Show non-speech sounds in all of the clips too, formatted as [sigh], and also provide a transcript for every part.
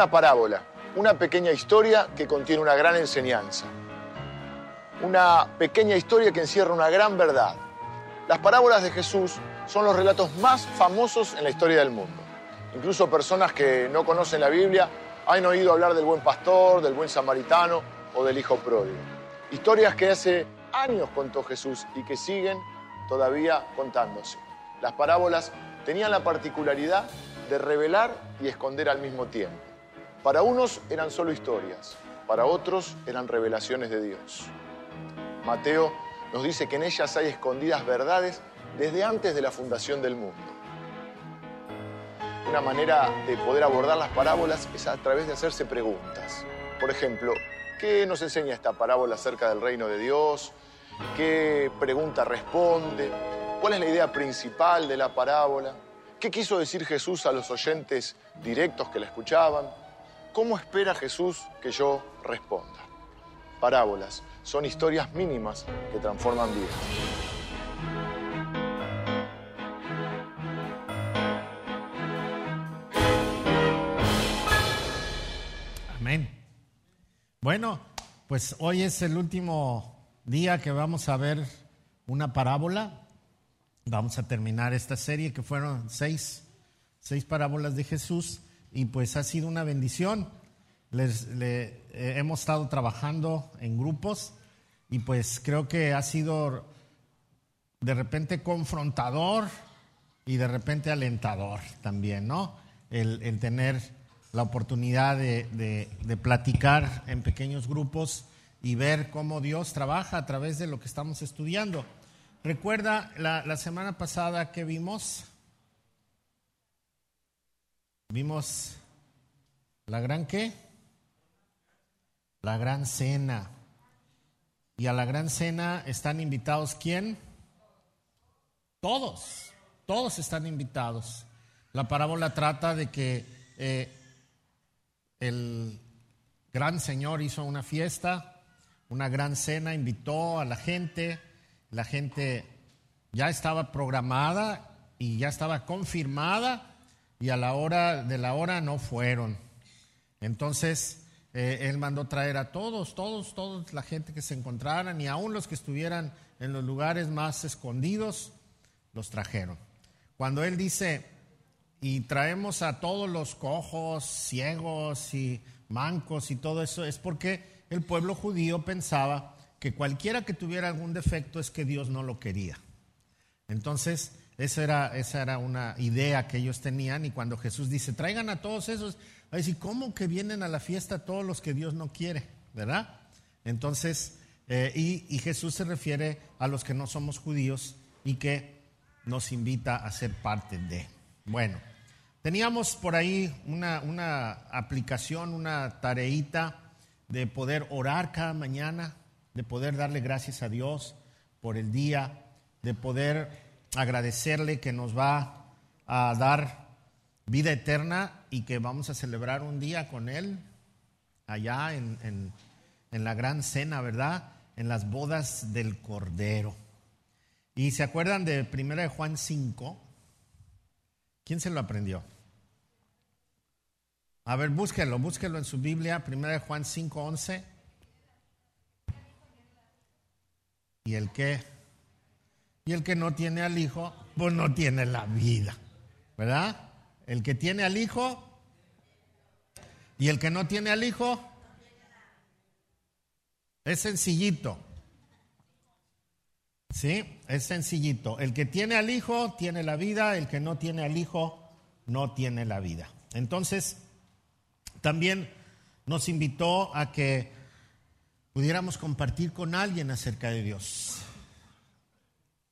Una parábola, una pequeña historia que contiene una gran enseñanza. Una pequeña historia que encierra una gran verdad. Las parábolas de Jesús son los relatos más famosos en la historia del mundo. Incluso personas que no conocen la Biblia han oído hablar del buen pastor, del buen samaritano o del hijo pródigo. Historias que hace años contó Jesús y que siguen todavía contándose. Las parábolas tenían la particularidad de revelar y esconder al mismo tiempo. Para unos eran solo historias, para otros eran revelaciones de Dios. Mateo nos dice que en ellas hay escondidas verdades desde antes de la fundación del mundo. Una manera de poder abordar las parábolas es a través de hacerse preguntas. Por ejemplo, ¿qué nos enseña esta parábola acerca del reino de Dios? ¿Qué pregunta responde? ¿Cuál es la idea principal de la parábola? ¿Qué quiso decir Jesús a los oyentes directos que la escuchaban? ¿Cómo espera Jesús que yo responda? Parábolas son historias mínimas que transforman vidas. Amén. Bueno, pues hoy es el último día que vamos a ver una parábola. Vamos a terminar esta serie que fueron seis, seis parábolas de Jesús y pues ha sido una bendición. Les, le, eh, hemos estado trabajando en grupos y pues creo que ha sido de repente confrontador y de repente alentador también, ¿no? El, el tener la oportunidad de, de, de platicar en pequeños grupos y ver cómo Dios trabaja a través de lo que estamos estudiando. Recuerda la, la semana pasada que vimos, vimos la gran qué? La gran cena. Y a la gran cena están invitados quién? Todos, todos están invitados. La parábola trata de que eh, el gran Señor hizo una fiesta, una gran cena, invitó a la gente, la gente ya estaba programada y ya estaba confirmada y a la hora de la hora no fueron. Entonces, eh, él mandó traer a todos, todos, todos, la gente que se encontraran y aún los que estuvieran en los lugares más escondidos, los trajeron. Cuando él dice, y traemos a todos los cojos, ciegos y mancos y todo eso, es porque el pueblo judío pensaba que cualquiera que tuviera algún defecto es que Dios no lo quería. Entonces, esa era, esa era una idea que ellos tenían y cuando Jesús dice, traigan a todos esos, va ¿cómo que vienen a la fiesta todos los que Dios no quiere? ¿Verdad? Entonces, eh, y, y Jesús se refiere a los que no somos judíos y que nos invita a ser parte de. Bueno, teníamos por ahí una, una aplicación, una tareita de poder orar cada mañana, de poder darle gracias a Dios por el día, de poder agradecerle que nos va a dar vida eterna y que vamos a celebrar un día con Él allá en, en, la gran cena, ¿verdad? En las bodas del Cordero. Y se acuerdan de 1 de Juan 5. ¿Quién se lo aprendió? A ver, búsquelo, búsquelo en su Biblia, 1 de Juan 5, 11. ¿Y el que? Y el que no tiene al Hijo, pues no tiene la vida, ¿verdad? El que tiene al Hijo y el que no tiene al Hijo es sencillito. ¿Sí? Es sencillito. El que tiene al Hijo tiene la vida, el que no tiene al Hijo no tiene la vida. Entonces, también nos invitó a que pudiéramos compartir con alguien acerca de Dios.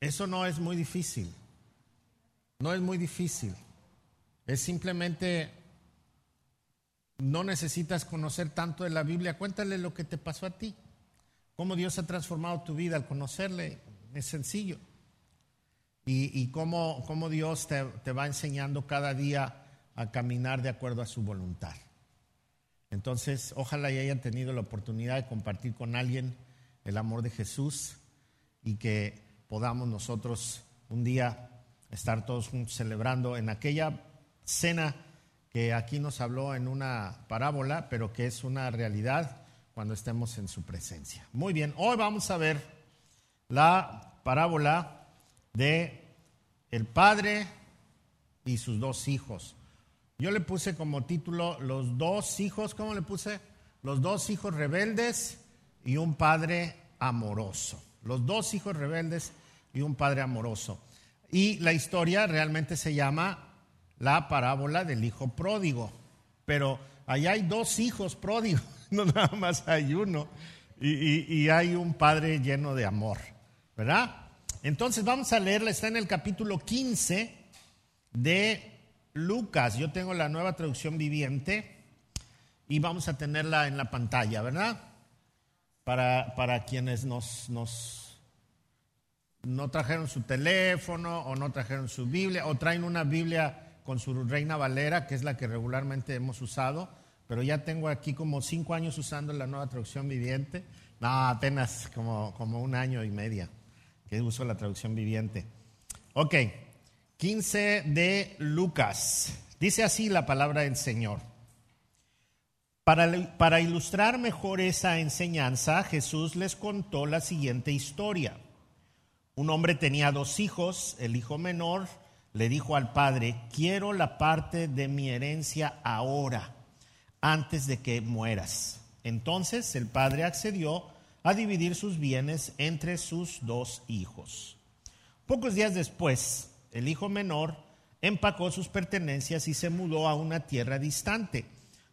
Eso no es muy difícil. No es muy difícil. Es simplemente, no necesitas conocer tanto de la Biblia. Cuéntale lo que te pasó a ti. Cómo Dios ha transformado tu vida al conocerle. Es sencillo. Y, y cómo, cómo, Dios te, te va enseñando cada día a caminar de acuerdo a su voluntad. Entonces, ojalá y hayan tenido la oportunidad de compartir con alguien el amor de Jesús y que podamos nosotros un día estar todos juntos celebrando en aquella cena que aquí nos habló en una parábola, pero que es una realidad cuando estemos en su presencia. Muy bien, hoy vamos a ver la parábola de el padre y sus dos hijos. Yo le puse como título los dos hijos, ¿cómo le puse? Los dos hijos rebeldes y un padre amoroso. Los dos hijos rebeldes y un padre amoroso. Y la historia realmente se llama la parábola del hijo pródigo. Pero allá hay dos hijos pródigos, [laughs] no nada más hay uno. Y, y hay un padre lleno de amor, ¿verdad? Entonces vamos a leerla, está en el capítulo 15 de Lucas. Yo tengo la nueva traducción viviente y vamos a tenerla en la pantalla, ¿verdad? Para, para quienes nos, nos, no trajeron su teléfono o no trajeron su Biblia o traen una Biblia con su Reina Valera, que es la que regularmente hemos usado, pero ya tengo aquí como cinco años usando la nueva traducción viviente. No, apenas como, como un año y media que uso la traducción viviente. Ok, 15 de Lucas. Dice así la palabra del Señor. Para, para, ilustrar mejor esa enseñanza, Jesús les contó la siguiente historia. Un hombre tenía dos hijos, el hijo menor le dijo al padre, quiero la parte de mi herencia ahora, antes de que mueras. Entonces el padre accedió a dividir sus bienes entre sus dos hijos. Pocos días después, el hijo menor, empacó sus pertenencias y se mudó a una tierra distante,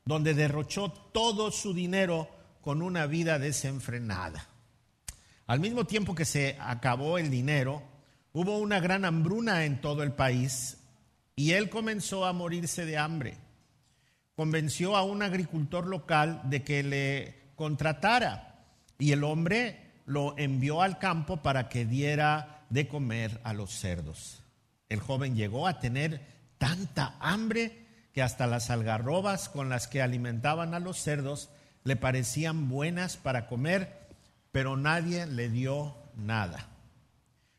donde derrochó todo su dinero con una vida desenfrenada. Al mismo tiempo que se acabó el dinero, hubo una gran hambruna en todo el país y él comenzó a morirse de hambre. Convenció a un agricultor local de que le contratara y el hombre lo envió al campo para que diera de comer a los cerdos. El joven llegó a tener tanta hambre que hasta las algarrobas con las que alimentaban a los cerdos le parecían buenas para comer, pero nadie le dio nada.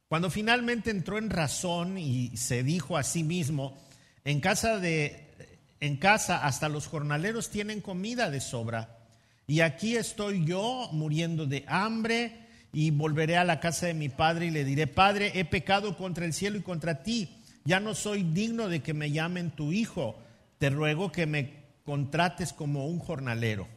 Cuando finalmente entró en razón y se dijo a sí mismo, en casa de en casa hasta los jornaleros tienen comida de sobra, y aquí estoy yo muriendo de hambre y volveré a la casa de mi padre y le diré, Padre, he pecado contra el cielo y contra ti. Ya no soy digno de que me llamen tu hijo. Te ruego que me contrates como un jornalero.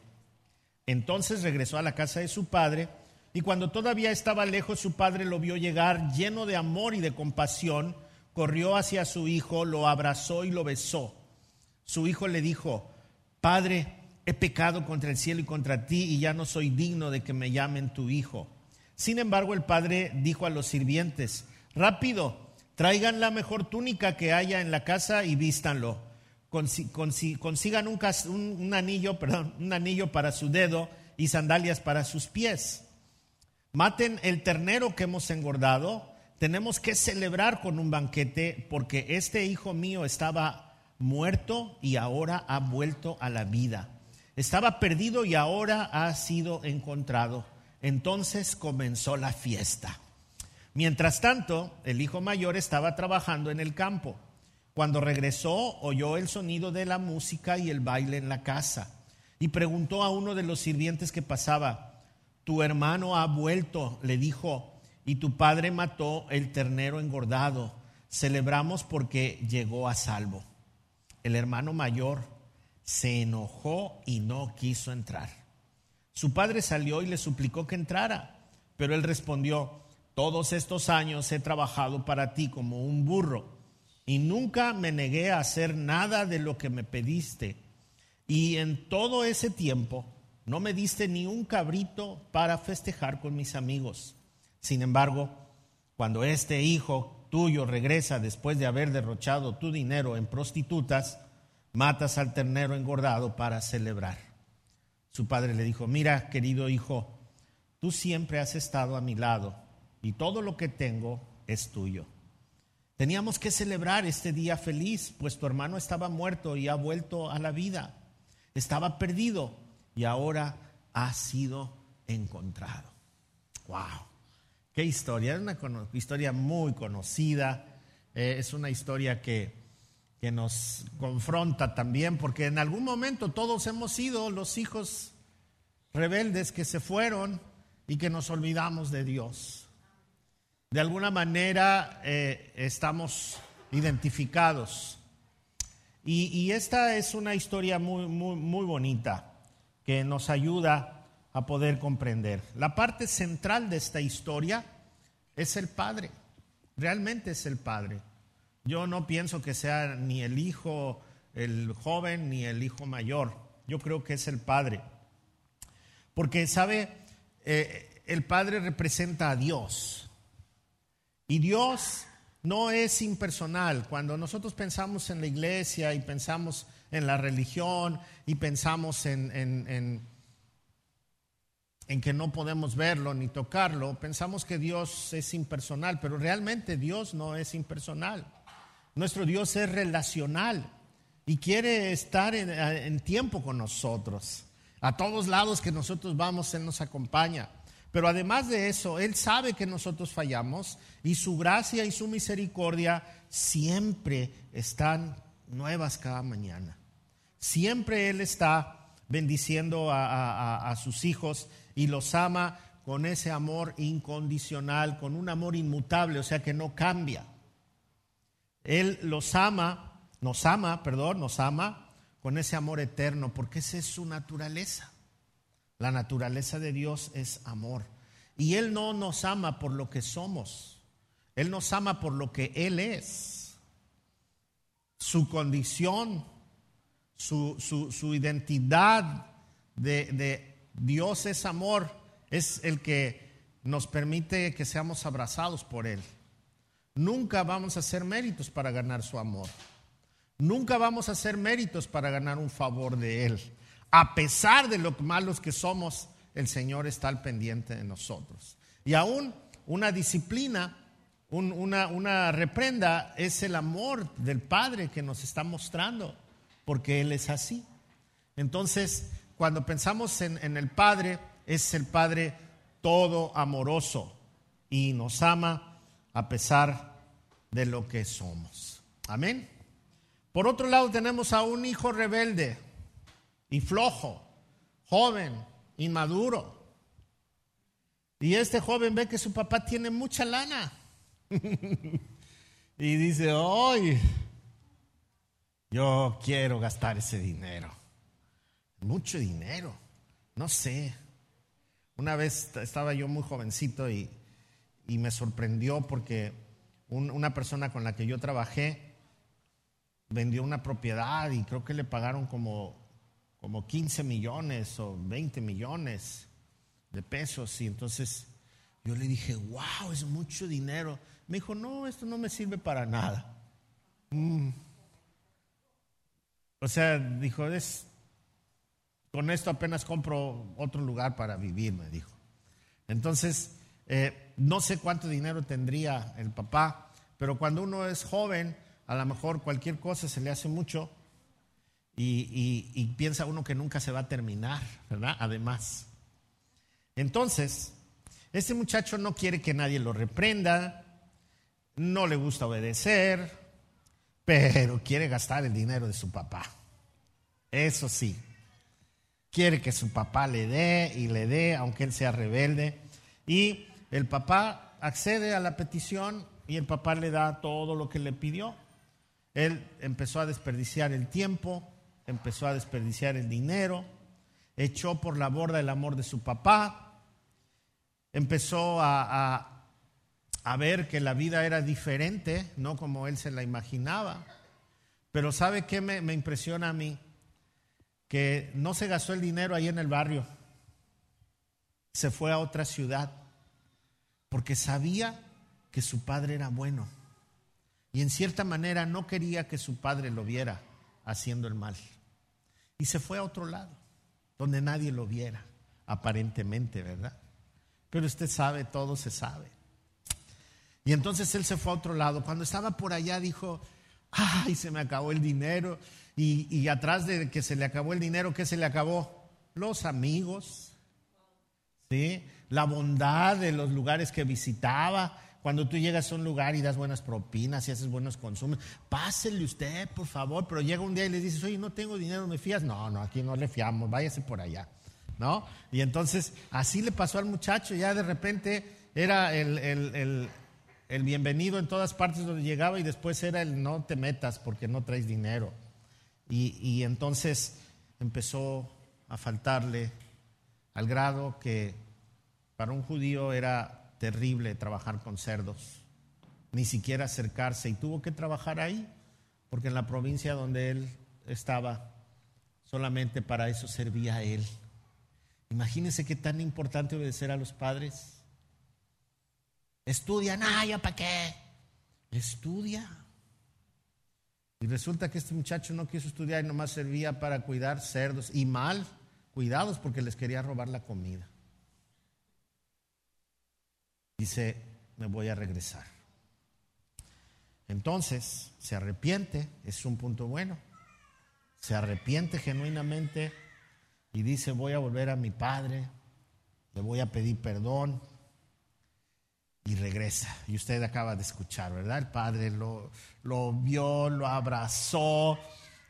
Entonces regresó a la casa de su padre y cuando todavía estaba lejos su padre lo vio llegar lleno de amor y de compasión, corrió hacia su hijo, lo abrazó y lo besó. Su hijo le dijo, Padre, he pecado contra el cielo y contra ti y ya no soy digno de que me llamen tu hijo. Sin embargo, el padre dijo a los sirvientes, rápido, traigan la mejor túnica que haya en la casa y vístanlo. consigan un, anillo, [laughs] perdón, un anillo para su dedo y sandalias para sus pies. Maten el ternero que hemos engordado. Tenemos que celebrar con un banquete porque este hijo mío estaba muerto y ahora ha vuelto a la vida. Estaba perdido y ahora ha sido encontrado. Entonces comenzó la fiesta. Mientras tanto, el hijo mayor estaba trabajando en el campo. Cuando regresó, oyó el sonido de la música y el baile en la casa y preguntó a uno de los sirvientes que pasaba, tu hermano ha vuelto, le dijo, y tu padre mató el ternero engordado. Celebramos porque llegó a salvo. El hermano mayor se enojó y no quiso entrar. Su padre salió y le suplicó que entrara, pero él respondió, todos estos años he trabajado para ti como un burro y nunca me negué a hacer nada de lo que me pediste. Y en todo ese tiempo no me diste ni un cabrito para festejar con mis amigos. Sin embargo, cuando este hijo tuyo regresa después de haber derrochado tu dinero en prostitutas, matas al ternero engordado para celebrar. Su padre le dijo, mira, querido hijo, tú siempre has estado a mi lado y todo lo que tengo es tuyo. Teníamos que celebrar este día feliz, pues tu hermano estaba muerto y ha vuelto a la vida. Estaba perdido y ahora ha sido encontrado. ¡Wow! ¡Qué historia! Es una historia muy conocida. Eh, es una historia que que nos confronta también, porque en algún momento todos hemos sido los hijos rebeldes que se fueron y que nos olvidamos de Dios. De alguna manera eh, estamos identificados. Y, esta es una historia muy, muy, muy bonita que nos ayuda a poder comprender. La parte central de esta historia es el Padre, realmente es el Padre. Yo no pienso que sea ni el hijo, el joven, ni el hijo mayor. Yo creo que es el Padre. Porque, ¿sabe? Eh, el Padre representa a Dios. Y Dios no es impersonal. Cuando nosotros pensamos en la iglesia y pensamos en la religión y pensamos en, en, en, que no podemos verlo ni tocarlo, pensamos que Dios es impersonal, pero realmente Dios no es impersonal. Nuestro Dios es relacional y quiere estar en, tiempo con nosotros. A todos lados que nosotros vamos, Él nos acompaña. Pero además de eso, Él sabe que nosotros fallamos y su gracia y su misericordia siempre están nuevas cada mañana. Siempre Él está bendiciendo a, sus hijos y los ama con ese amor incondicional, con un amor inmutable, o sea que no cambia. Él los ama, nos ama, perdón, nos ama con ese amor eterno, porque esa es su naturaleza. La naturaleza de Dios es amor. Y Él no nos ama por lo que somos, Él nos ama por lo que Él es. Su condición, su, su, identidad de, de Dios es amor, es el que nos permite que seamos abrazados por Él. Nunca vamos a hacer méritos para ganar su amor. Nunca vamos a hacer méritos para ganar un favor de Él. A pesar de lo malos que somos, el Señor está al pendiente de nosotros. Y aún una disciplina, una, reprenda, es el amor del Padre que nos está mostrando, porque Él es así. Entonces, cuando pensamos en, en el Padre, es el Padre todo amoroso y nos ama a pesar de lo que somos. Amén. Por otro lado tenemos a un hijo rebelde y flojo, joven, inmaduro. Y este joven ve que su papá tiene mucha lana. [laughs] y dice, hoy yo quiero gastar ese dinero. Mucho dinero. No sé. Una vez estaba yo muy jovencito y, y me sorprendió porque una persona con la que yo trabajé vendió una propiedad y creo que le pagaron como, como 15 millones o 20 millones de pesos. Y entonces yo le dije, wow, es mucho dinero. Me dijo, no, esto no me sirve para nada. Mm. O sea, dijo, es, con esto apenas compro otro lugar para vivir, me dijo. Entonces, eh, no sé cuánto dinero tendría el papá, pero cuando uno es joven, a lo mejor cualquier cosa se le hace mucho y, piensa uno que nunca se va a terminar, ¿verdad? Además. Entonces, este muchacho no quiere que nadie lo reprenda, no le gusta obedecer, pero quiere gastar el dinero de su papá. Eso sí, quiere que su papá le dé y le dé, aunque él sea rebelde. Y el papá accede a la petición y el papá le da todo lo que le pidió. Él empezó a desperdiciar el tiempo, empezó a desperdiciar el dinero, echó por la borda el amor de su papá, empezó a, ver que la vida era diferente, no como él se la imaginaba. Pero ¿sabe qué me, me impresiona a mí? Que no se gastó el dinero ahí en el barrio, se fue a otra ciudad porque sabía que su padre era bueno. Y en cierta manera no quería que su padre lo viera haciendo el mal. Y se fue a otro lado, donde nadie lo viera, aparentemente, ¿verdad? Pero usted sabe, todo se sabe. Y entonces él se fue a otro lado. Cuando estaba por allá dijo, ay, se me acabó el dinero. Y, y atrás de que se le acabó el dinero, ¿qué se le acabó? Los amigos, ¿sí? la bondad de los lugares que visitaba. Cuando tú llegas a un lugar y das buenas propinas y haces buenos consumos, pásele usted, por favor, pero llega un día y le dices, oye, no tengo dinero, ¿me fías? No, no, aquí no le fiamos, váyase por allá, ¿no? Y entonces así le pasó al muchacho, ya de repente era el, bienvenido en todas partes donde llegaba y después era el no te metas porque no traes dinero. Y, y entonces empezó a faltarle al grado que para un judío era terrible trabajar con cerdos, ni siquiera acercarse, y tuvo que trabajar ahí, porque en la provincia donde él estaba, solamente para eso servía él. Imagínense qué tan importante obedecer a los padres. Estudia, no, ya para qué. Estudia. Y resulta que este muchacho no quiso estudiar y nomás servía para cuidar cerdos y mal cuidados porque les quería robar la comida dice, me voy a regresar. Entonces, se arrepiente, es un punto bueno. Se arrepiente genuinamente y dice, voy a volver a mi padre, le voy a pedir perdón y regresa. Y usted acaba de escuchar, ¿verdad? El padre lo, lo vio, lo abrazó.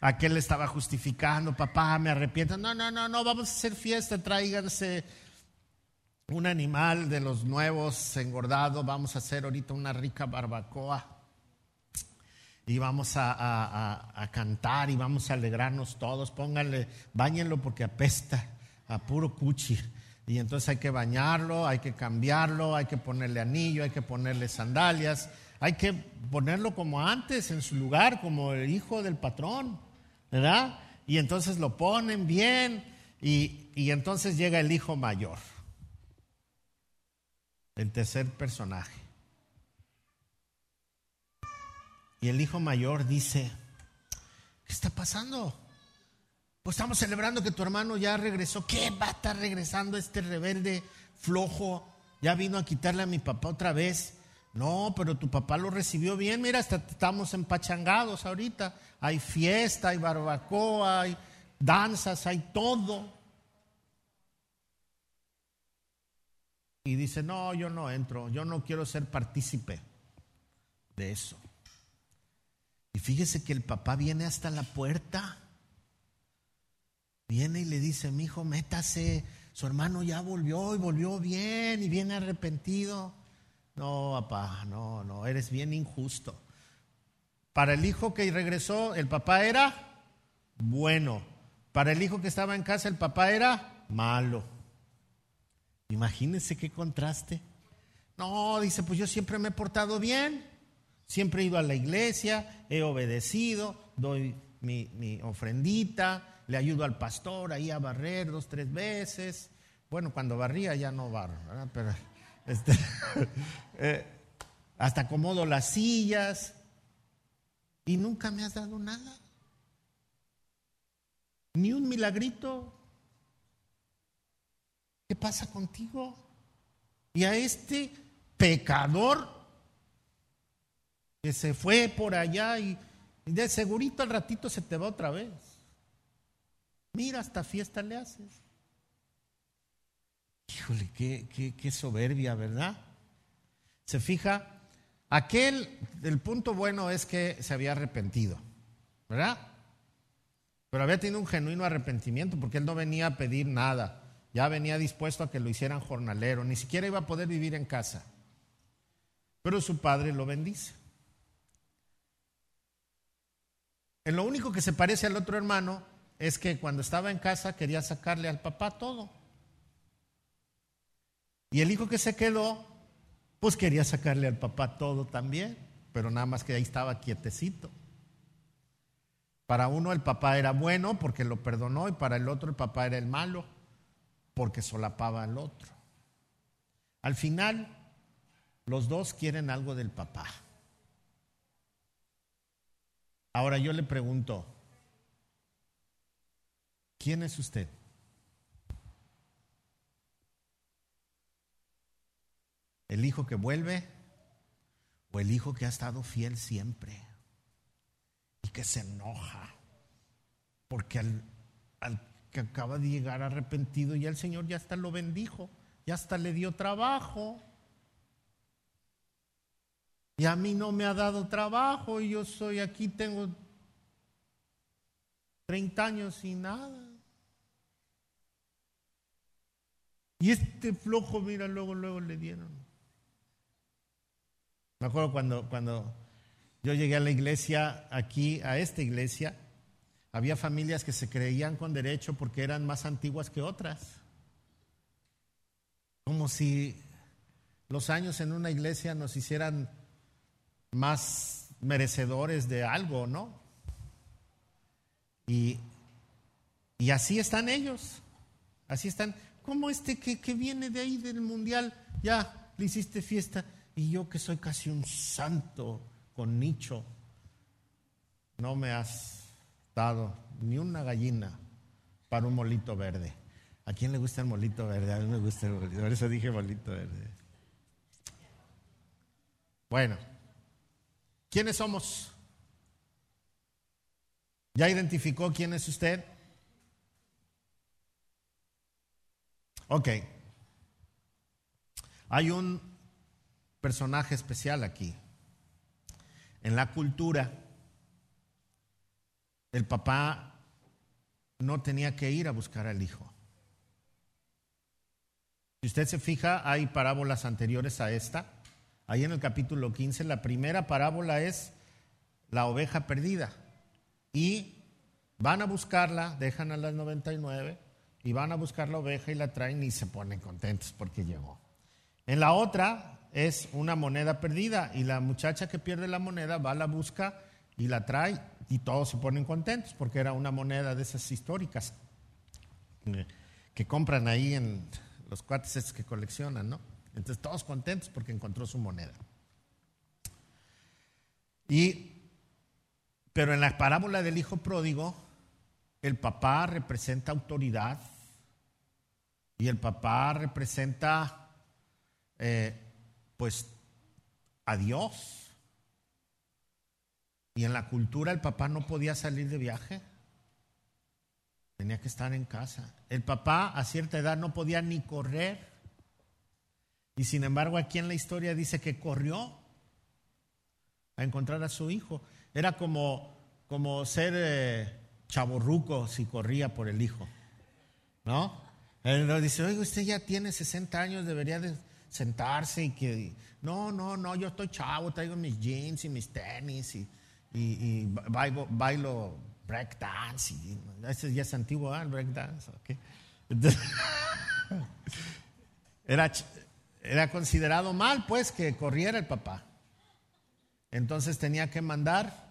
Aquel le estaba justificando, papá, me arrepiento. No, no, no, no, vamos a hacer fiesta, tráiganse un animal de los nuevos engordado, vamos a hacer ahorita una rica barbacoa y vamos a, cantar y vamos a alegrarnos todos, pónganle, bañenlo porque apesta a puro cuchi. Y entonces hay que bañarlo, hay que cambiarlo, hay que ponerle anillo, hay que ponerle sandalias, hay que ponerlo como antes, en su lugar, como el hijo del patrón, ¿verdad? Y entonces lo ponen bien y, y entonces llega el hijo mayor el tercer personaje. Y el hijo mayor dice, ¿qué está pasando? Pues estamos celebrando que tu hermano ya regresó. ¿Qué va a estar regresando este rebelde flojo? Ya vino a quitarle a mi papá otra vez. No, pero tu papá lo recibió bien. Mira, hasta estamos empachangados ahorita. Hay fiesta, hay barbacoa, hay danzas, hay todo. Y dice, no, yo no entro, yo no quiero ser partícipe de eso. Y fíjese que el papá viene hasta la puerta, viene y le dice, mi hijo, métase, su hermano ya volvió y volvió bien y viene arrepentido. No, papá, no, no, eres bien injusto. Para el hijo que regresó, el papá era bueno. Para el hijo que estaba en casa, el papá era malo. Imagínense qué contraste. No, dice, pues yo siempre me he portado bien, siempre he ido a la iglesia, he obedecido, doy mi, ofrendita, le ayudo al pastor ahí a barrer dos, tres veces. Bueno, cuando barría ya no barro, pero [laughs] este, eh, hasta acomodo las sillas y nunca me has dado nada. Ni un milagrito. ¿Qué pasa contigo? Y a este pecador que se fue por allá y, de segurito al ratito se te va otra vez. Mira, hasta fiesta le haces. Híjole, qué, qué soberbia, ¿verdad? Se fija, aquel, el punto bueno es que se había arrepentido, ¿verdad? Pero había tenido un genuino arrepentimiento porque él no venía a pedir nada ya venía dispuesto a que lo hicieran jornalero, ni siquiera iba a poder vivir en casa. Pero su padre lo bendice. En lo único que se parece al otro hermano es que cuando estaba en casa quería sacarle al papá todo. Y el hijo que se quedó, pues quería sacarle al papá todo también, pero nada más que ahí estaba quietecito. Para uno el papá era bueno porque lo perdonó y para el otro el papá era el malo porque solapaba al otro. Al final, los dos quieren algo del papá. Ahora yo le pregunto, ¿quién es usted? ¿El hijo que vuelve o el hijo que ha estado fiel siempre y que se enoja porque al, al que acaba de llegar arrepentido y el Señor ya hasta lo bendijo, ya hasta le dio trabajo. Y a mí no me ha dado trabajo y yo soy aquí, tengo 30 años sin nada. Y este flojo, mira, luego, luego le dieron. Me acuerdo cuando, cuando yo llegué a la iglesia, aquí, a esta iglesia, había familias que se creían con derecho porque eran más antiguas que otras. Como si los años en una iglesia nos hicieran más merecedores de algo, ¿no? Y, y así están ellos, así están. Como este que, que viene de ahí del mundial, ya le hiciste fiesta, y yo que soy casi un santo con nicho, no me has ni una gallina para un molito verde. ¿A quién le gusta el molito verde? A mí me gusta el molito, por eso dije molito verde. Bueno, ¿quiénes somos? ¿Ya identificó quién es usted? Ok. Hay un personaje especial aquí. En la cultura, el papá no tenía que ir a buscar al hijo. Si usted se fija, hay parábolas anteriores a esta. Ahí en el capítulo 15, la primera parábola es la oveja perdida. Y van a buscarla, dejan a las 99 y van a buscar la oveja y la traen y se ponen contentos porque llegó. En la otra es una moneda perdida y la muchacha que pierde la moneda va la busca y la trae y todos se ponen contentos porque era una moneda de esas históricas que compran ahí en los cuates que coleccionan, ¿no? Entonces todos contentos porque encontró su moneda. Y, pero en la parábola del hijo pródigo, el papá representa autoridad y el papá representa, eh, pues, a Dios. Y en la cultura el papá no podía salir de viaje. Tenía que estar en casa. El papá a cierta edad no podía ni correr. Y sin embargo aquí en la historia dice que corrió a encontrar a su hijo. Era como, como ser eh, si corría por el hijo. ¿No? Él dice, oye, usted ya tiene 60 años, debería de sentarse y que... No, no, no, yo estoy chavo, traigo mis jeans y mis tenis y, y, bailo, bailo breakdance. Ese ya es antiguo, ¿eh? el breakdance. [laughs] era, era considerado mal, pues, que corriera el papá. Entonces tenía que mandar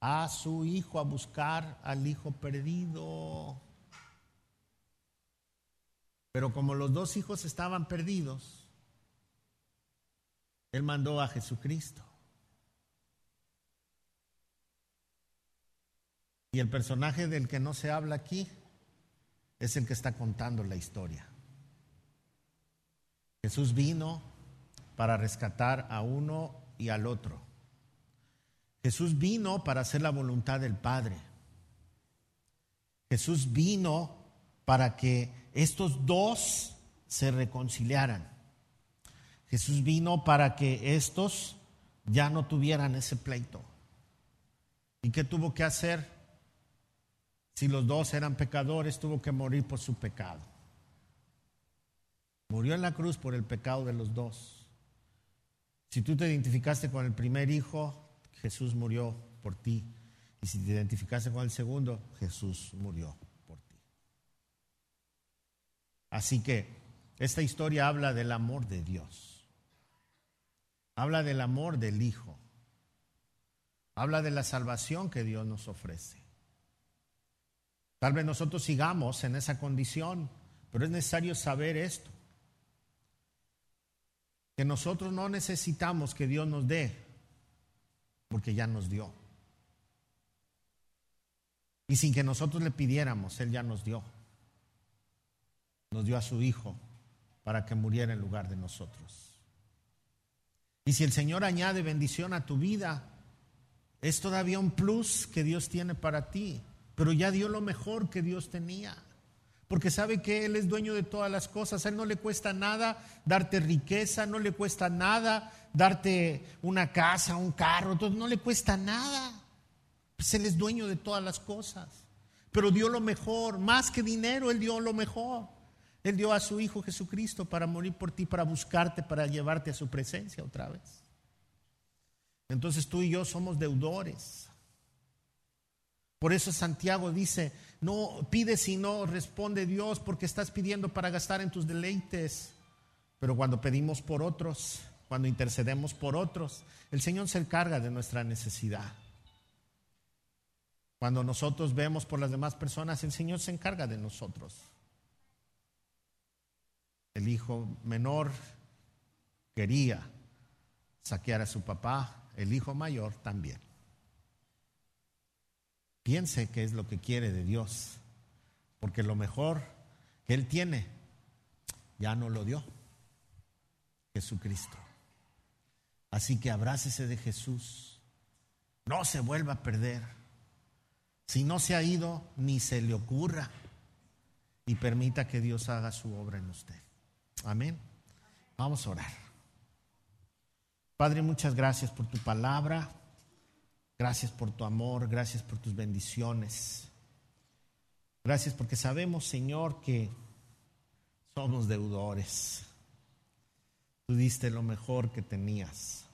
a su hijo a buscar al hijo perdido. Pero como los dos hijos estaban perdidos, él mandó a Jesucristo. Y el personaje del que no se habla aquí es el que está contando la historia. Jesús vino para rescatar a uno y al otro. Jesús vino para hacer la voluntad del Padre. Jesús vino para que estos dos se reconciliaran. Jesús vino para que estos ya no tuvieran ese pleito. ¿Y qué tuvo que hacer? Si los dos eran pecadores, tuvo que morir por su pecado. Murió en la cruz por el pecado de los dos. Si tú te identificaste con el primer hijo, Jesús murió por ti. Y si te identificaste con el segundo, Jesús murió por ti. Así que esta historia habla del amor de Dios. Habla del amor del Hijo. Habla de la salvación que Dios nos ofrece. Tal vez nosotros sigamos en esa condición, pero es necesario saber esto. Que nosotros no necesitamos que Dios nos dé, porque ya nos dio. Y sin que nosotros le pidiéramos, Él ya nos dio. Nos dio a su Hijo para que muriera en lugar de nosotros. Y si el Señor añade bendición a tu vida, es todavía un plus que Dios tiene para ti pero ya dio lo mejor que Dios tenía. porque sabe que Él es dueño de todas las cosas. A Él no le cuesta nada darte riqueza, no le cuesta nada darte una casa, un carro, no le cuesta nada. Pues Él es dueño de todas las cosas. Pero dio lo mejor, más que dinero, Él dio lo mejor. Él dio a su Hijo Jesucristo para morir por ti, para buscarte, para llevarte a su presencia otra vez. Entonces tú y yo somos deudores. Por eso Santiago dice, no pides y no responde Dios porque estás pidiendo para gastar en tus deleites. Pero cuando pedimos por otros, cuando intercedemos por otros, el Señor se encarga de nuestra necesidad. Cuando nosotros vemos por las demás personas, el Señor se encarga de nosotros. El hijo menor quería saquear a su papá, el hijo mayor también. Piense qué es lo que quiere de Dios, porque lo mejor que Él tiene ya no lo dio Jesucristo. Así que abrácese de Jesús, no se vuelva a perder. Si no se ha ido, ni se le ocurra y permita que Dios haga su obra en usted. Amén. Vamos a orar. Padre, muchas gracias por tu palabra. Gracias por tu amor, gracias por tus bendiciones. Gracias porque sabemos, Señor, que somos deudores. Tú diste lo mejor que tenías.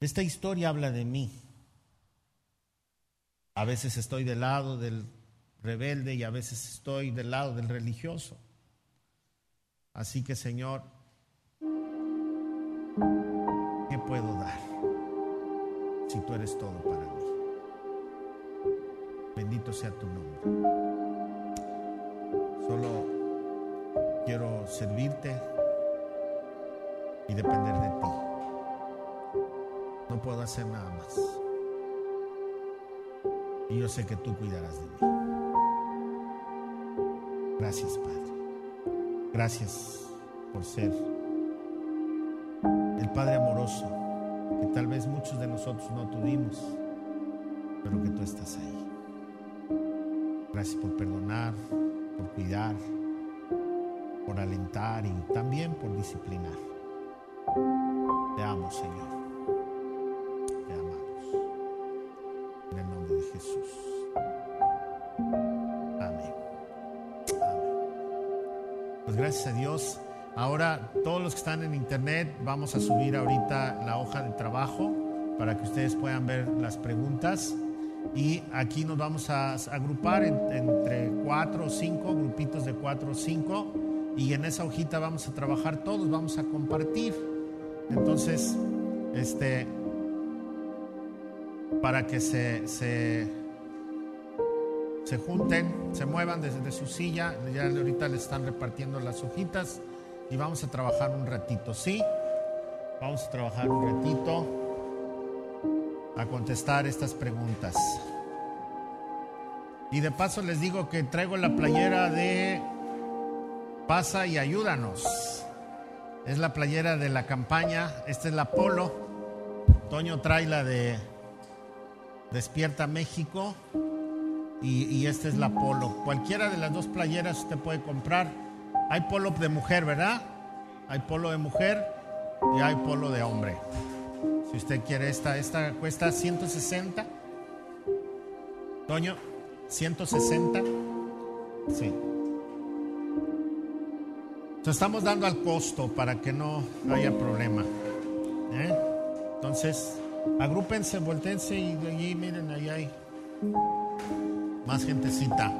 Esta historia habla de mí. A veces estoy del lado del rebelde y a veces estoy del lado del religioso. Así que, Señor, ¿qué puedo dar si tú eres todo para mí? Bendito sea tu nombre. Solo quiero servirte y depender de ti. No puedo hacer nada más. Y yo sé que tú cuidarás de mí. Gracias, Padre. Gracias por ser el Padre amoroso que tal vez muchos de nosotros no tuvimos, pero que tú estás ahí. Gracias por perdonar, por cuidar, por alentar y también por disciplinar. Te amo, Señor. Te amamos. En el nombre de Jesús. gracias a Dios. Ahora, todos los que están en internet, vamos a subir ahorita la hoja de trabajo para que ustedes puedan ver las preguntas. Y aquí nos vamos a agrupar entre cuatro o cinco, grupitos de cuatro o cinco. Y en esa hojita vamos a trabajar todos, vamos a compartir. Entonces, este, para que se, se se junten, se muevan desde su silla, ya ahorita le están repartiendo las hojitas y vamos a trabajar un ratito, ¿sí? Vamos a trabajar un ratito a contestar estas preguntas. Y de paso les digo que traigo la playera de Pasa y ayúdanos. Es la playera de la campaña, esta es la Polo. Toño trae la de Despierta México y, esta es la polo. Cualquiera de las dos playeras usted puede comprar. Hay polo de mujer, ¿verdad? Hay polo de mujer y hay polo de hombre. Si usted quiere esta, esta cuesta 160. Toño, 160. Sí. Entonces estamos dando al costo para que no haya problema. ¿eh? Entonces, agrúpense, voltense y de allí, miren, ahí hay más gentecita.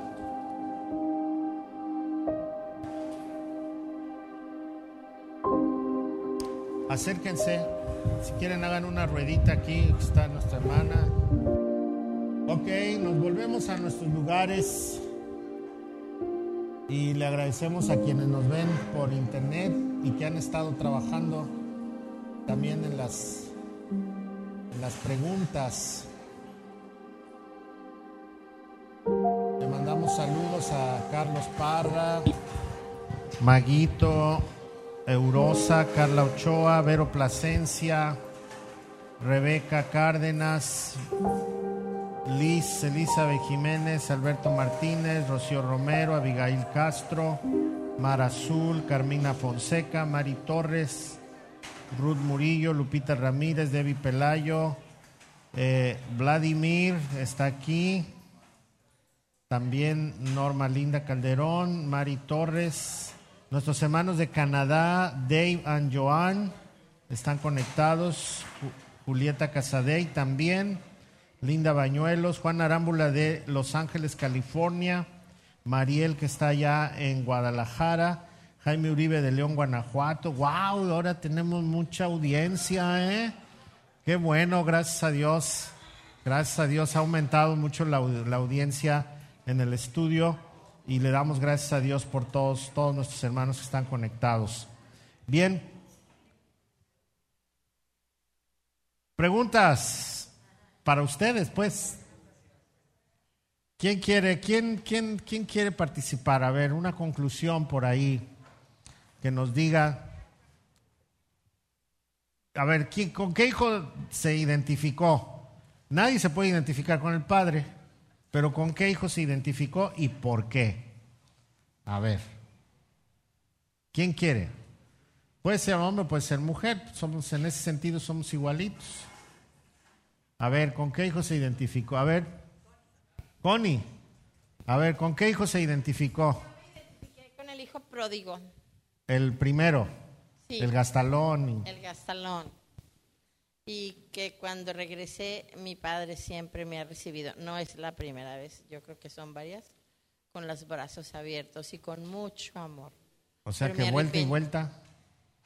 Acérquense, si quieren hagan una ruedita aquí, está nuestra hermana. Ok, nos volvemos a nuestros lugares y le agradecemos a quienes nos ven por internet y que han estado trabajando también en las, en las preguntas. Le mandamos saludos a Carlos Parra, Maguito, Eurosa, Carla Ochoa, Vero Plasencia, Rebeca Cárdenas, Liz Elizabeth Jiménez, Alberto Martínez, Rocío Romero, Abigail Castro, Mar Azul, Carmina Fonseca, Mari Torres, Ruth Murillo, Lupita Ramírez, Debbie Pelayo, eh, Vladimir está aquí, también Norma Linda Calderón, Mari Torres, nuestros hermanos de Canadá, Dave and Joan, están conectados, Julieta Casadei también. Linda Bañuelos, Juan Arámbula de Los Ángeles, California, Mariel que está allá en Guadalajara, Jaime Uribe de León, Guanajuato. ¡Wow! Ahora tenemos mucha audiencia, ¿eh? Qué bueno, gracias a Dios. Gracias a Dios ha aumentado mucho la, la audiencia en el estudio y le damos gracias a Dios por todos, todos nuestros hermanos que están conectados. Bien. Preguntas para ustedes, pues. ¿Quién quiere, quién, quién, quién quiere participar? A ver, una conclusión por ahí que nos diga. A ver, ¿quién, ¿con qué hijo se identificó? Nadie se puede identificar con el padre, pero ¿con qué hijo se identificó y por qué? A ver, ¿quién quiere? Puede ser hombre, puede ser mujer, somos en ese sentido somos igualitos. A ver, ¿con qué hijo se identificó? A ver, Connie, a ver, ¿con qué hijo se identificó? Con el hijo pródigo. El primero, Sí. el gastalón. El gastalón. Y que cuando regresé, mi padre siempre me ha recibido. No es la primera vez, yo creo que son varias, con los brazos abiertos y con mucho amor. O sea Pero que vuelta y vuelta,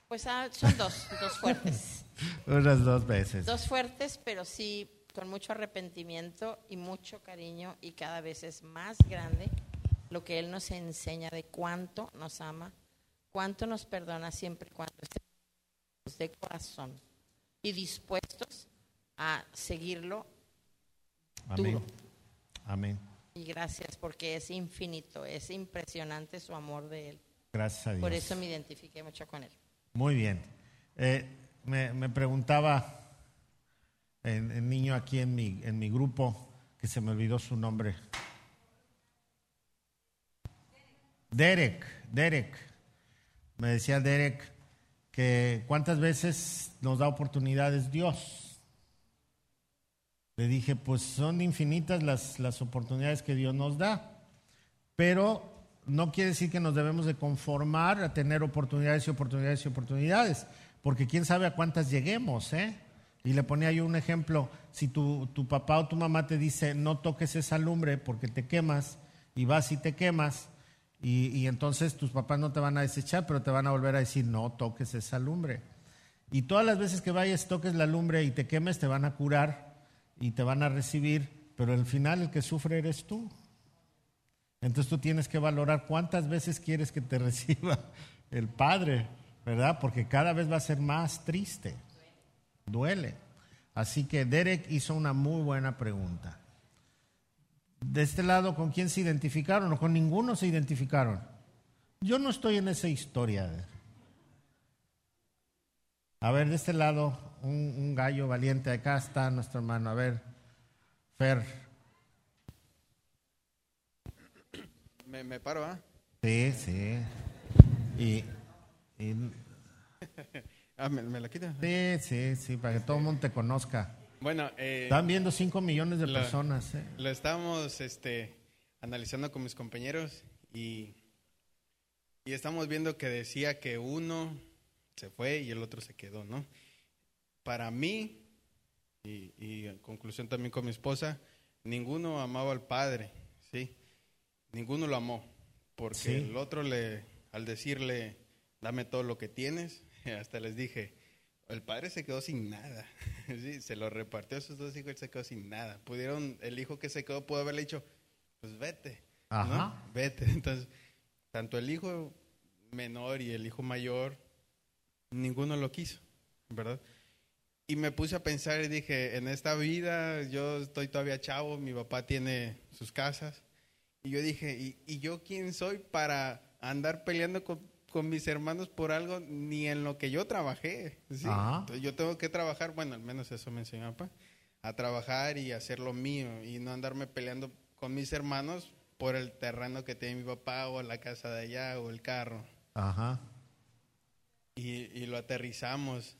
Pues ah, son dos, dos fuertes. [laughs] unas dos veces. Dos fuertes, pero sí con mucho arrepentimiento y mucho cariño y cada vez es más grande lo que Él nos enseña de cuánto nos ama, cuánto nos perdona siempre cuando estemos de corazón y dispuestos a seguirlo. Amén. duro. Amén. Y gracias porque es infinito, es impresionante su amor de Él. Gracias a Dios. Por eso me identifiqué mucho con Él. Muy bien. Eh, me, me preguntaba el, el niño aquí en mi, en mi grupo, que se me olvidó su nombre. Derek, Derek. Me decía Derek cuántas veces nos da oportunidades Dios. Le dije, pues son infinitas las, las oportunidades que Dios nos da, pero no quiere decir que nos debemos de conformar a tener oportunidades y oportunidades y oportunidades, porque quién sabe a cuántas lleguemos, ¿eh? Y le ponía yo un ejemplo, si tu, tu papá o tu mamá te dice, no toques esa lumbre porque te quemas, y vas y te quemas, y, entonces tus papás no te van a desechar, pero te van a volver a decir, no toques esa lumbre. Y todas las veces que vayas, toques la lumbre y te quemes, te van a curar y te van a recibir, pero al final el que sufre eres tú. Entonces tú tienes que valorar cuántas veces quieres que te [laughs] reciba el Padre, ¿verdad? Porque cada vez va a ser más triste. Duele. Así que Derek hizo una muy buena pregunta. De este lado, ¿con quién se identificaron? O con ninguno se identificaron. Yo no estoy en esa historia. A ver, de este lado, un, un gallo valiente. Acá está nuestro hermano. A ver, Fer. Me, me paro, ¿ah? Sí, sí. Y, y- [laughs] Ah, ¿me, me la quita? sí, sí, sí, para que todo el mundo te conozca. Bueno, eh, Están viendo 5 millones de La- personas. ¿eh? lo estábamos este, analizando con mis compañeros y, y estamos viendo que decía que uno se fue y el otro se quedó, ¿no? Para mí, y, y en conclusión también con mi esposa, ninguno amaba al padre, ¿sí? Ninguno lo amó, porque Sí. el otro le, al decirle, dame todo lo que tienes, [laughs] hasta les dije, el padre se quedó sin nada, [laughs] sí, se lo repartió a sus dos hijos, él se quedó sin nada. Pudieron, el hijo que se quedó pudo haberle dicho, pues vete, ¿no? Ajá. Vete. [laughs] Entonces, tanto el hijo menor y el hijo mayor, ninguno lo quiso, ¿verdad? Y me puse a pensar y dije, en esta vida yo estoy todavía chavo, mi papá tiene sus casas. Y yo dije, ¿y, y yo quién soy para andar peleando con, con mis hermanos por algo ni en lo que yo trabajé? ¿sí? Ajá. Entonces, yo tengo que trabajar, bueno, al menos eso me enseñó papá, a trabajar y hacer lo mío y no andarme peleando con mis hermanos por el terreno que tiene mi papá o la casa de allá o el carro. Ajá. Y, y lo aterrizamos.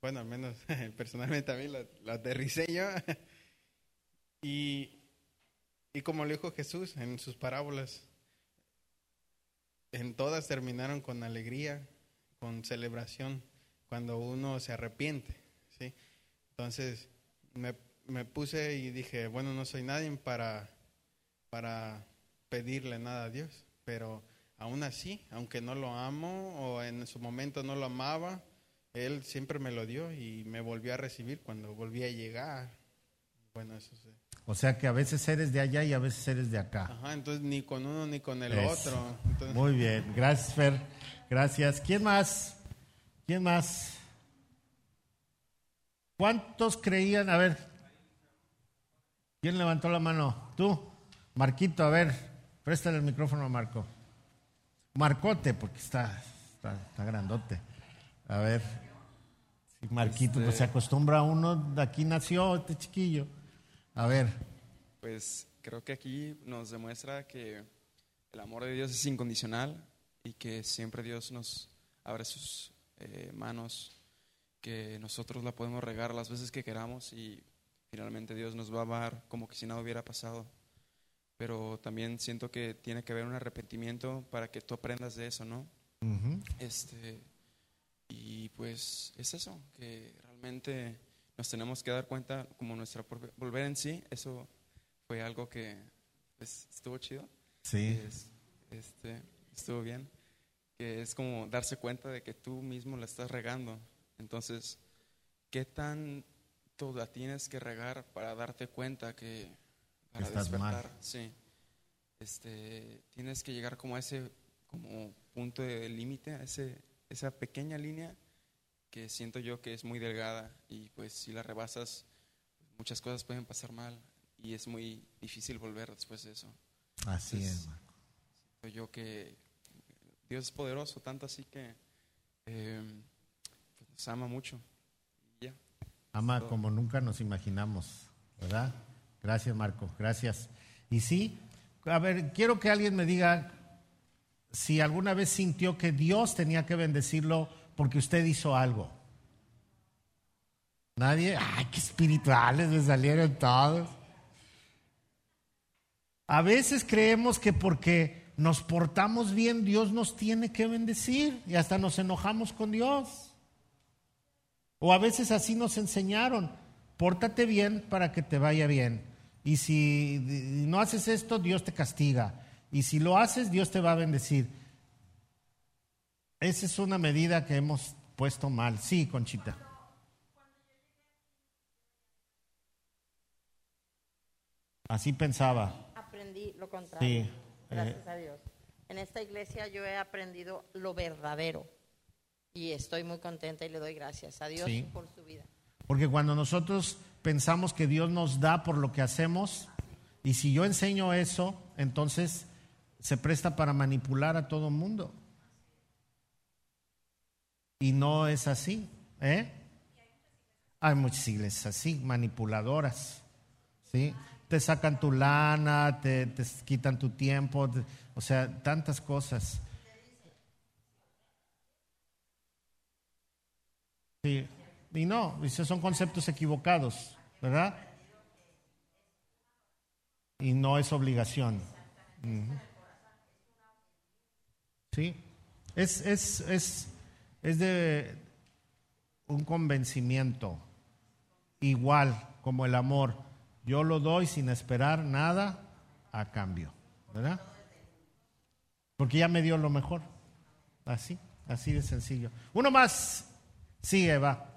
Bueno, al menos [laughs] personalmente también lo, lo aterricé yo. [laughs] y, y como lo dijo Jesús en sus parábolas, en todas terminaron con alegría, con celebración, cuando uno se arrepiente. ¿sí? Entonces me, me puse y dije, bueno, no soy nadie para, para pedirle nada a Dios, pero aún así, aunque no lo amo o en su momento no lo amaba, Él siempre me lo dio y me volvió a recibir cuando volví a llegar. Bueno, eso sí. O sea que a veces eres de allá y a veces eres de acá. Ajá, entonces ni con uno ni con el Eso. otro. Entonces, Muy bien, gracias Fer, gracias. ¿Quién más? ¿Quién más? ¿Cuántos creían? A ver, ¿quién levantó la mano? Tú, Marquito, a ver, préstale el micrófono a Marco. Marcote, porque está, está, está grandote. A ver, sí, Marquito, pues se acostumbra uno, de aquí nació este chiquillo. A ver, Pues creo que aquí nos demuestra que el amor de Dios es incondicional y que siempre Dios nos abre sus eh, manos, que nosotros la podemos regar las veces que queramos y finalmente Dios nos va a amar como que si nada hubiera pasado. Pero también siento que tiene que haber un arrepentimiento para que tú aprendas de eso, ¿no? Este, y pues es eso, que realmente nos tenemos que dar cuenta como nuestra propia, volver en sí, eso fue algo que pues, estuvo chido, sí, es- este, estuvo bien, que es como darse cuenta de que tú mismo la estás regando, entonces, ¿qué tanto la tienes que regar para darte cuenta que para estás mal. despertar? Sí, este, tienes que llegar como a ese como punto de límite, a ese, esa pequeña línea que siento yo que es muy delgada y pues si la rebasas muchas cosas pueden pasar mal y es muy difícil volver después de eso. así Entonces, es. Marco. Siento yo que Dios es poderoso, tanto así que eh, pues, nos ama mucho. Y ya. Ama todo. como nunca nos imaginamos, ¿verdad? Gracias, Marco, gracias. Y sí, a ver, quiero que alguien me diga si alguna vez sintió que Dios tenía que bendecirlo porque usted hizo algo. ¿Nadie? ¡Ay, qué espirituales me salieron todos! A veces creemos que porque nos portamos bien, Dios nos tiene que bendecir y hasta nos enojamos con Dios. O a veces así nos enseñaron, pórtate bien para que te vaya bien. Y si no haces esto, Dios te castiga. Y si lo haces, Dios te va a bendecir. Esa es una medida que hemos puesto mal. Sí, Conchita. Así pensaba. Aprendí lo contrario. Sí, Gracias eh. a Dios. En esta iglesia yo he aprendido lo verdadero. Y estoy muy contenta y le doy gracias a Dios Sí. por su vida. Porque cuando nosotros pensamos que Dios nos da por lo que hacemos, y si yo enseño eso, entonces se presta para manipular a todo el mundo. Y no es así, ¿eh? Hay muchas iglesias así, manipuladoras, ¿sí? Te sacan tu lana, te, te quitan tu tiempo, te- o sea, tantas cosas. Sí, y no, son conceptos equivocados, ¿verdad? Y no es obligación. Sí, es, es, es, es de un convencimiento, igual como el amor. Yo lo doy sin esperar nada a cambio, ¿verdad? Porque ya me dio lo mejor. Así, así de sencillo. Uno más. Eva.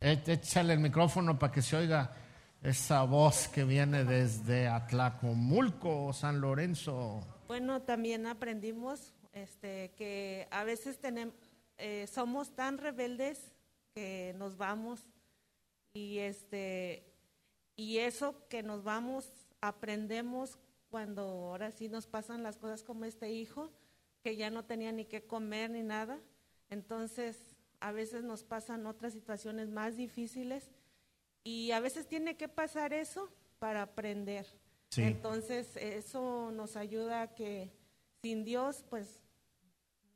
É- Échale el micrófono para que se oiga esa voz que viene desde Atlacomulco, San Lorenzo. Bueno, también aprendimos este, que a veces tenem- eh, somos tan rebeldes que nos vamos y este y eso que nos vamos aprendemos cuando ahora sí nos pasan las cosas como este hijo que ya no tenía ni qué comer ni nada. Entonces, a veces nos pasan otras situaciones más difíciles y a veces tiene que pasar eso para aprender. Sí. Entonces, eso nos ayuda a que sin Dios, pues,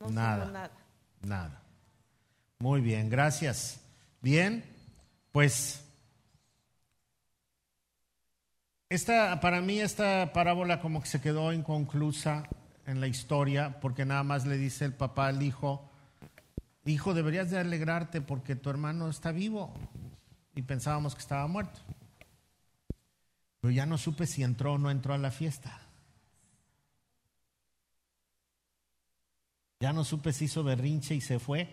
no Nada. nada. Nada. Muy bien, gracias. Bien, pues esta, para mí esta parábola como que se quedó inconclusa en la historia porque nada más le dice el papá al hijo, hijo, deberías de alegrarte porque tu hermano está vivo y pensábamos que estaba muerto. Pero ya no supe si entró o no entró a la fiesta. Ya no supe si hizo berrinche y se fue.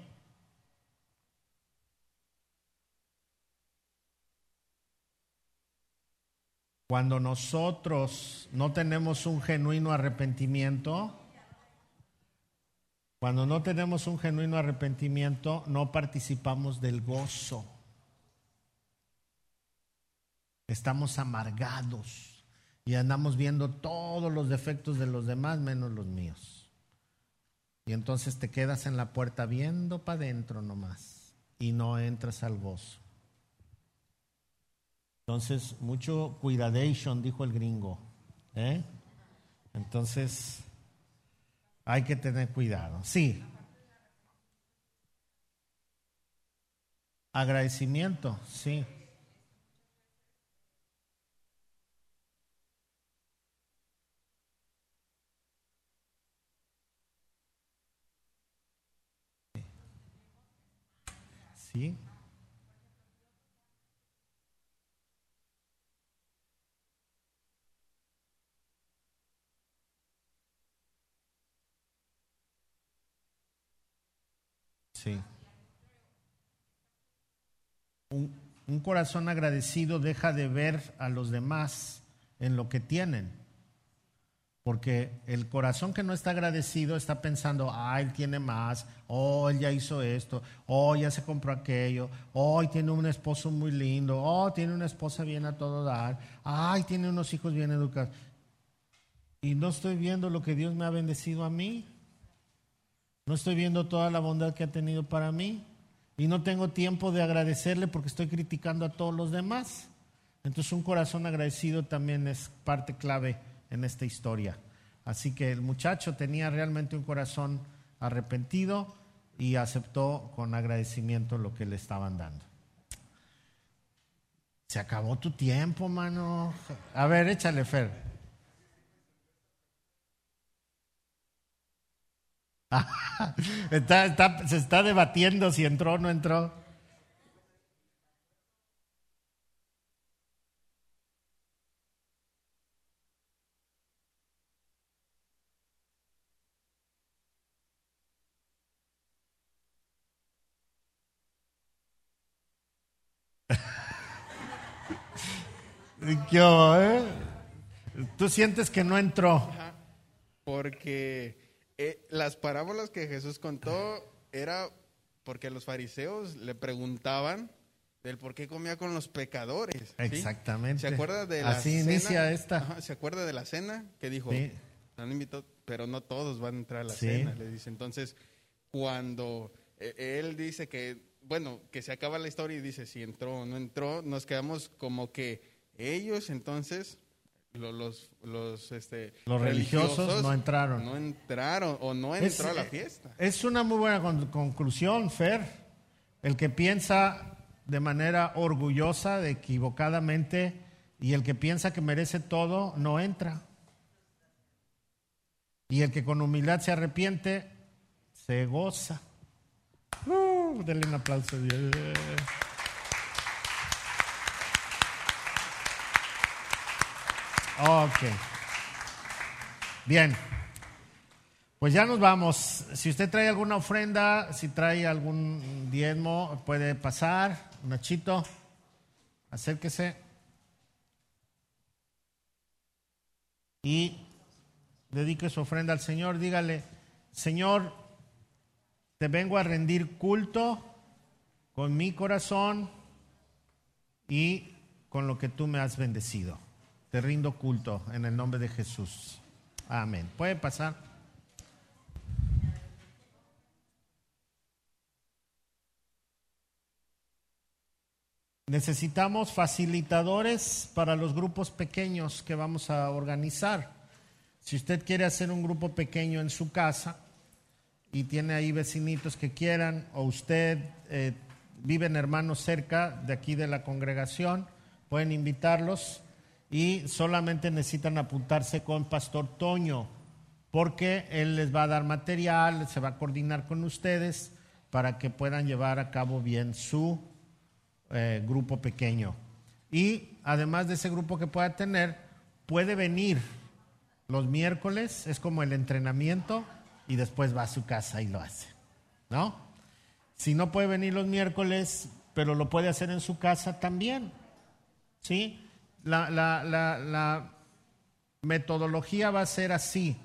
Cuando nosotros no tenemos un genuino arrepentimiento, cuando no tenemos un genuino arrepentimiento, no participamos del gozo. Estamos amargados y andamos viendo todos los defectos de los demás menos los míos. Y entonces te quedas en la puerta viendo para adentro nomás y no entras al gozo. Entonces, mucho cuidadation, dijo el gringo. ¿eh? Entonces, hay que tener cuidado. Sí. Agradecimiento, sí. Sí. Sí. Un, un corazón agradecido deja de ver a los demás en lo que tienen. Porque el corazón que no está agradecido está pensando, ah, él tiene más, oh, él ya hizo esto, oh, ya se compró aquello, oh, tiene un esposo muy lindo, oh, tiene una esposa bien a todo dar, ay, tiene unos hijos bien educados. Y no estoy viendo lo que Dios me ha bendecido a mí. No estoy viendo toda la bondad que ha tenido para mí. Y no tengo tiempo de agradecerle porque estoy criticando a todos los demás. Entonces un corazón agradecido también es parte clave en esta historia. Así que el muchacho tenía realmente un corazón arrepentido y aceptó con agradecimiento lo que le estaban dando. Se acabó tu tiempo, mano. A ver, échale, Fer. [laughs] Se está debatiendo si entró o no entró. [laughs] ¿Qué hubo, eh? Tú sientes que no entró. Porque eh, las parábolas que Jesús contó era porque los fariseos le preguntaban del por qué comía con los pecadores. ¿sí? Exactamente. ¿Se acuerda de la Así cena? inicia esta. Ajá, ¿Se acuerda de la cena? Que dijo, Sí. han invitado, pero no todos van a entrar a la Sí. cena. Le dice, entonces, cuando eh, él dice que, bueno, que se acaba la historia y dice si entró o no entró, nos quedamos como que ellos entonces, lo- los, los, este, Los religiosos no entraron. No entraron o no Es- entró a la eh, fiesta. Es una muy buena con- conclusión, Fer. El que piensa de manera orgullosa, de equivocadamente, y el que piensa que merece todo, no entra. Y el que con humildad se arrepiente, se goza. Uh, denle un aplauso. a Dios. Ok. Bien. Pues ya nos vamos. Si usted trae alguna ofrenda, si trae algún diezmo, puede pasar. Nachito, acérquese. Y dedique su ofrenda al Señor. Dígale, Señor, te vengo a rendir culto con mi corazón y con lo que tú me has bendecido. Te rindo culto en el nombre de Jesús. Amén. Puede pasar. necesitamos facilitadores para los grupos pequeños que vamos a organizar. Si usted quiere hacer un grupo pequeño en su casa y tiene ahí vecinitos que quieran, o usted eh, viven hermanos cerca de aquí de la congregación, pueden invitarlos y solamente necesitan apuntarse con Pastor Toño, porque él les va a dar material, se va a coordinar con ustedes para que puedan llevar a cabo bien su eh, grupo pequeño. Y además de ese grupo que pueda tener, puede venir los miércoles, es como el entrenamiento, y después va a su casa y lo hace. ¿No? Si no puede venir los miércoles, pero lo puede hacer en su casa también. ¿Sí? La, metodología va a ser así.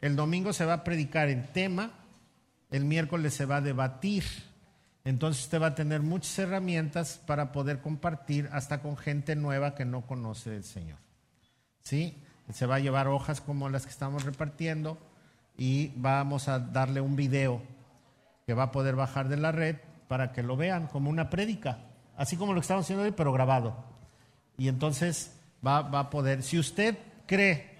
El domingo se va a predicar en tema, el miércoles se va a debatir. Entonces usted va a tener muchas herramientas para poder compartir hasta con gente nueva que no conoce el Señor. ¿Sí? Se va a llevar hojas como las que estamos repartiendo y vamos a darle un video que va a poder bajar de la red para que lo vean como una prédica, así como lo que estamos haciendo hoy, pero grabado. Y entonces va, va a poder, si usted cree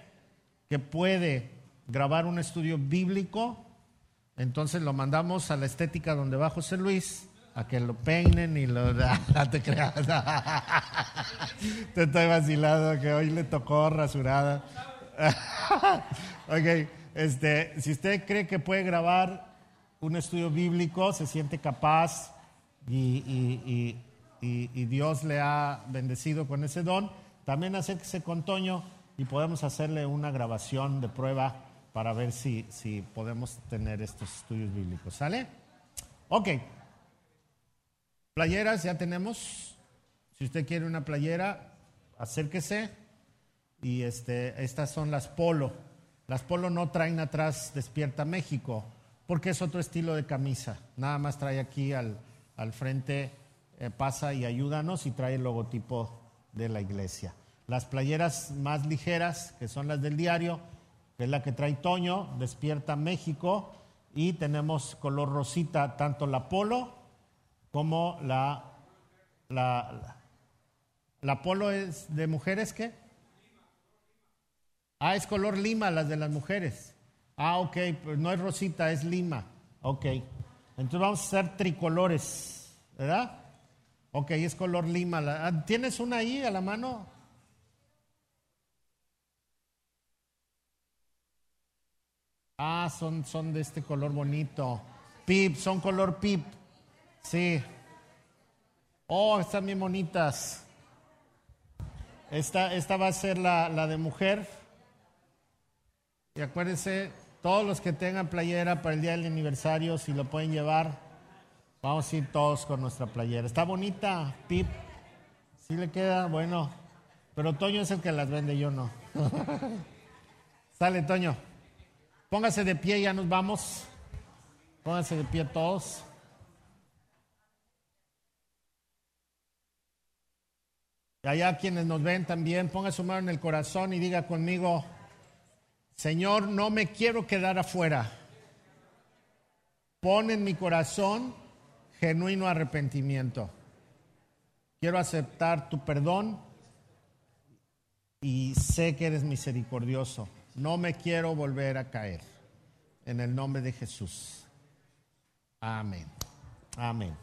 que puede grabar un estudio bíblico, entonces lo mandamos a la estética donde va José Luis, a que lo peinen y lo... [laughs] [laughs] Te estoy vacilando que hoy le tocó rasurada. [laughs] ok, este, si usted cree que puede grabar un estudio bíblico, se siente capaz y, Dios le ha bendecido con ese don, también acérquese con Toño y podemos hacerle una grabación de prueba para ver si, si podemos tener estos estudios bíblicos. ¿Sale? Ok. Playeras ya tenemos. Si usted quiere una playera, acérquese. Y este, estas son las polo. Las polo no traen atrás Despierta México, porque es otro estilo de camisa. Nada más trae aquí al, al frente, eh, pasa y ayúdanos y trae el logotipo de la iglesia. Las playeras más ligeras, que son las del diario, que es la que trae Toño, Despierta México, y tenemos color rosita tanto la polo como la, la, la, polo es de mujeres, ¿qué? Ah, es color lima las de las mujeres. Ah, ok, pues no es rosita, es lima. Ok. Entonces vamos a hacer tricolores, ¿verdad? Ok, es color lima. Ah, ¿Tienes una ahí a la mano? Ah, son, son de este color bonito. Pip, son color pip. Sí. Oh, están bien bonitas. Esta, esta va a ser la, la de mujer. Y acuérdense, todos los que tengan playera para el día del aniversario, si lo pueden llevar, vamos a ir todos con nuestra playera. Está bonita, Pip. Si le queda, bueno. Pero Toño es el que las vende, yo no. [laughs] Sale, Toño. Póngase de pie, ya nos vamos. Pónganse de pie todos. Y allá quienes nos ven también, ponga su mano en el corazón y diga conmigo, Señor, no me quiero quedar afuera. Pon en mi corazón genuino arrepentimiento. Quiero aceptar tu perdón y sé que eres misericordioso. No me quiero volver a caer. En el nombre de Jesús. Amén. Amén.